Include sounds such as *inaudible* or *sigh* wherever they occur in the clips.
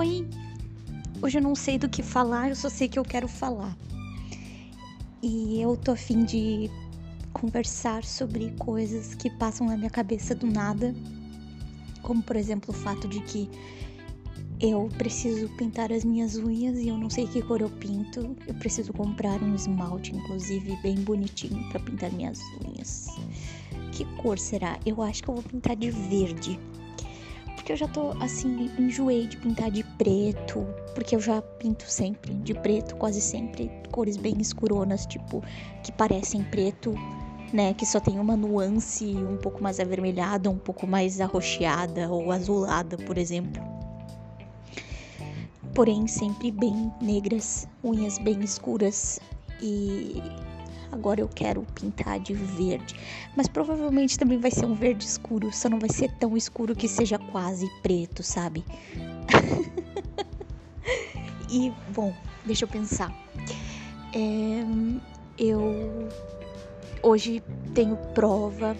Oi! Hoje eu não sei do que falar, eu só sei que eu quero falar. E eu tô afim de conversar sobre coisas que passam na minha cabeça do nada, como por exemplo o fato de que eu preciso pintar as minhas unhas e eu não sei que cor eu pinto. Eu preciso comprar um esmalte, inclusive, bem bonitinho para pintar minhas unhas. Que cor será? Eu acho que eu vou pintar de verde porque eu já tô assim, enjoei de pintar de preto, porque eu já pinto sempre de preto, quase sempre, cores bem escuronas, tipo, que parecem preto, né, que só tem uma nuance um pouco mais avermelhada, um pouco mais arroxeada ou azulada, por exemplo. Porém, sempre bem negras, unhas bem escuras e agora eu quero pintar de verde. Mas provavelmente também vai ser um verde escuro, só não vai ser tão escuro que seja quase preto, sabe? *laughs* e, bom, deixa eu pensar. É, eu hoje tenho prova,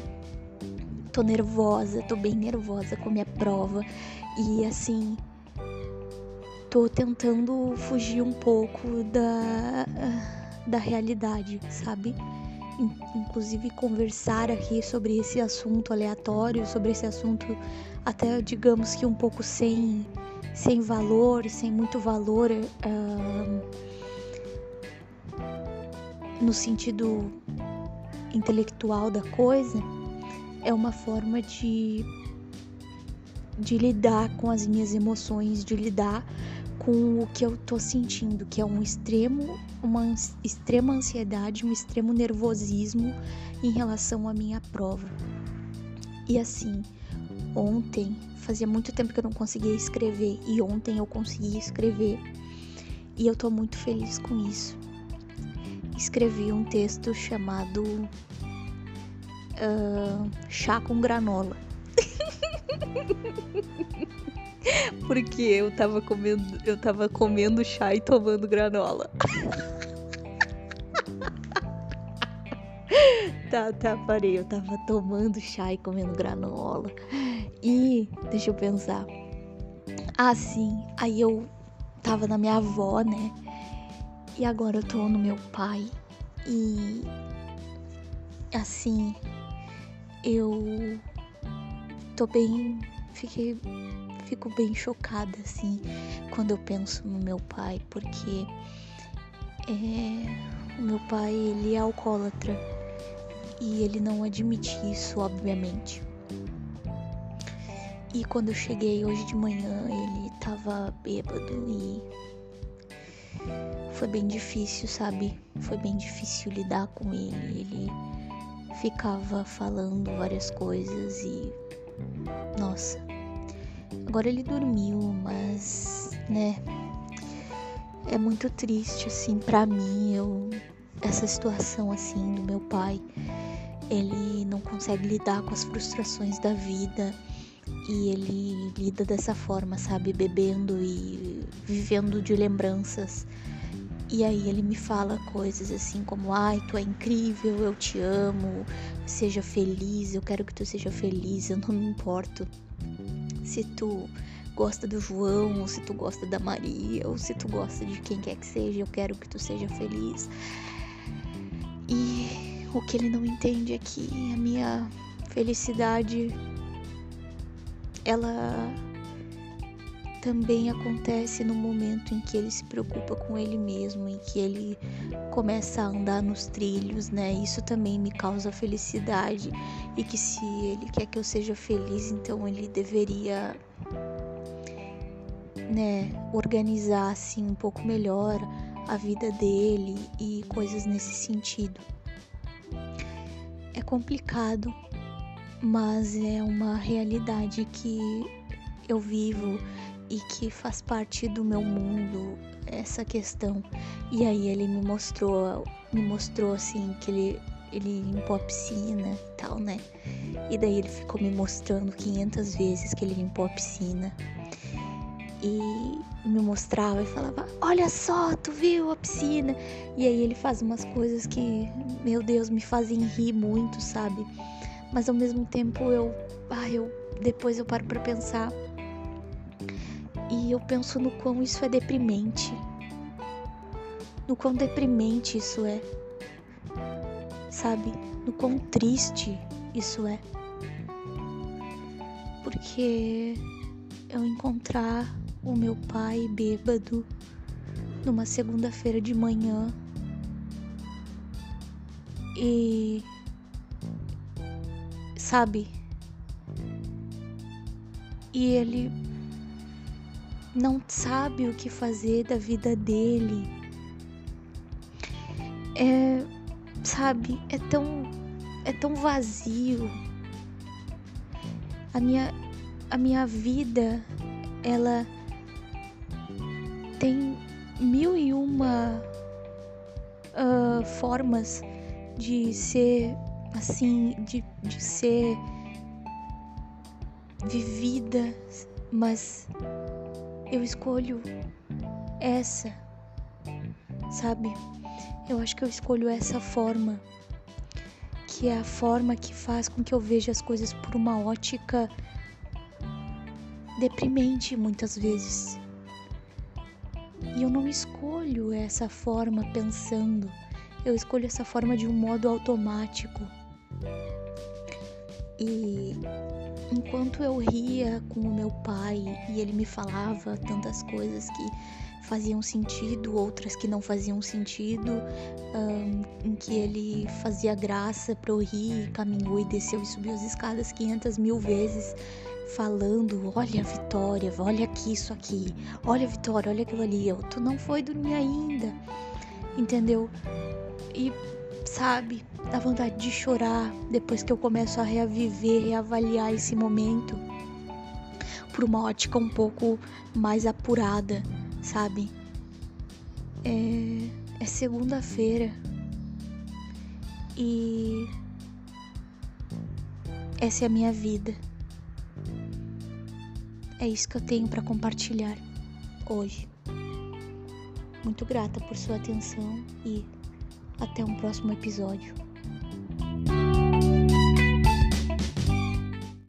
tô nervosa, tô bem nervosa com a minha prova e assim tô tentando fugir um pouco da da realidade, sabe? Inclusive conversar aqui sobre esse assunto aleatório, sobre esse assunto até digamos que um pouco sem, sem valor, sem muito valor uh, no sentido intelectual da coisa, é uma forma de, de lidar com as minhas emoções, de lidar com o que eu tô sentindo, que é um extremo, uma extrema ansiedade, um extremo nervosismo em relação à minha prova. E assim, ontem, fazia muito tempo que eu não conseguia escrever e ontem eu consegui escrever. E eu tô muito feliz com isso. Escrevi um texto chamado uh, Chá com Granola. *laughs* *laughs* Porque eu tava comendo, eu tava comendo chá e tomando granola. *laughs* tá, tá, parei. Eu tava tomando chá e comendo granola. E deixa eu pensar. Ah, sim. Aí eu tava na minha avó, né? E agora eu tô no meu pai. E assim, eu tô bem. Fiquei fico bem chocada assim quando eu penso no meu pai, porque é, o meu pai ele é alcoólatra e ele não admite isso, obviamente. E quando eu cheguei hoje de manhã, ele tava bêbado e foi bem difícil, sabe? Foi bem difícil lidar com ele. Ele ficava falando várias coisas e nossa, Agora ele dormiu, mas, né, é muito triste assim para mim, eu essa situação assim do meu pai. Ele não consegue lidar com as frustrações da vida e ele lida dessa forma, sabe, bebendo e vivendo de lembranças. E aí ele me fala coisas assim como: "Ai, tu é incrível, eu te amo, seja feliz, eu quero que tu seja feliz, eu não me importo se tu gosta do João, ou se tu gosta da Maria, ou se tu gosta de quem quer que seja, eu quero que tu seja feliz. E o que ele não entende é que a minha felicidade ela também acontece no momento em que ele se preocupa com ele mesmo, em que ele começa a andar nos trilhos, né? Isso também me causa felicidade e que se ele quer que eu seja feliz, então ele deveria né, organizar assim um pouco melhor a vida dele e coisas nesse sentido. É complicado, mas é uma realidade que eu vivo e que faz parte do meu mundo essa questão. E aí ele me mostrou, me mostrou assim que ele ele limpou a piscina e tal, né? E daí ele ficou me mostrando 500 vezes que ele limpou a piscina. E me mostrava e falava: Olha só, tu viu a piscina? E aí ele faz umas coisas que, meu Deus, me fazem rir muito, sabe? Mas ao mesmo tempo eu, ah, eu depois eu paro para pensar E eu penso no quão isso é deprimente. No quão deprimente isso é. Sabe? No quão triste isso é. Porque eu encontrar o meu pai bêbado numa segunda-feira de manhã e sabe? E ele não sabe o que fazer da vida dele. É, sabe, é tão é tão vazio. A minha a minha vida ela tem mil e uma uh, formas de ser assim, de, de ser vivida, mas eu escolho essa, sabe? Eu acho que eu escolho essa forma, que é a forma que faz com que eu veja as coisas por uma ótica deprimente muitas vezes. E eu não escolho essa forma pensando, eu escolho essa forma de um modo automático. E enquanto eu ria com o meu pai e ele me falava tantas coisas que faziam sentido, outras que não faziam sentido, um, em que ele fazia graça para eu rir, caminhou e desceu e subiu as escadas 500 mil vezes falando, olha Vitória, olha aqui isso aqui, olha Vitória, olha aquilo ali, eu, tu não foi dormir ainda, entendeu? E sabe, dá vontade de chorar depois que eu começo a reaviver, reavaliar esse momento por uma ótica um pouco mais apurada, sabe? É, é segunda-feira e essa é a minha vida. É isso que eu tenho para compartilhar hoje. Muito grata por sua atenção e até um próximo episódio.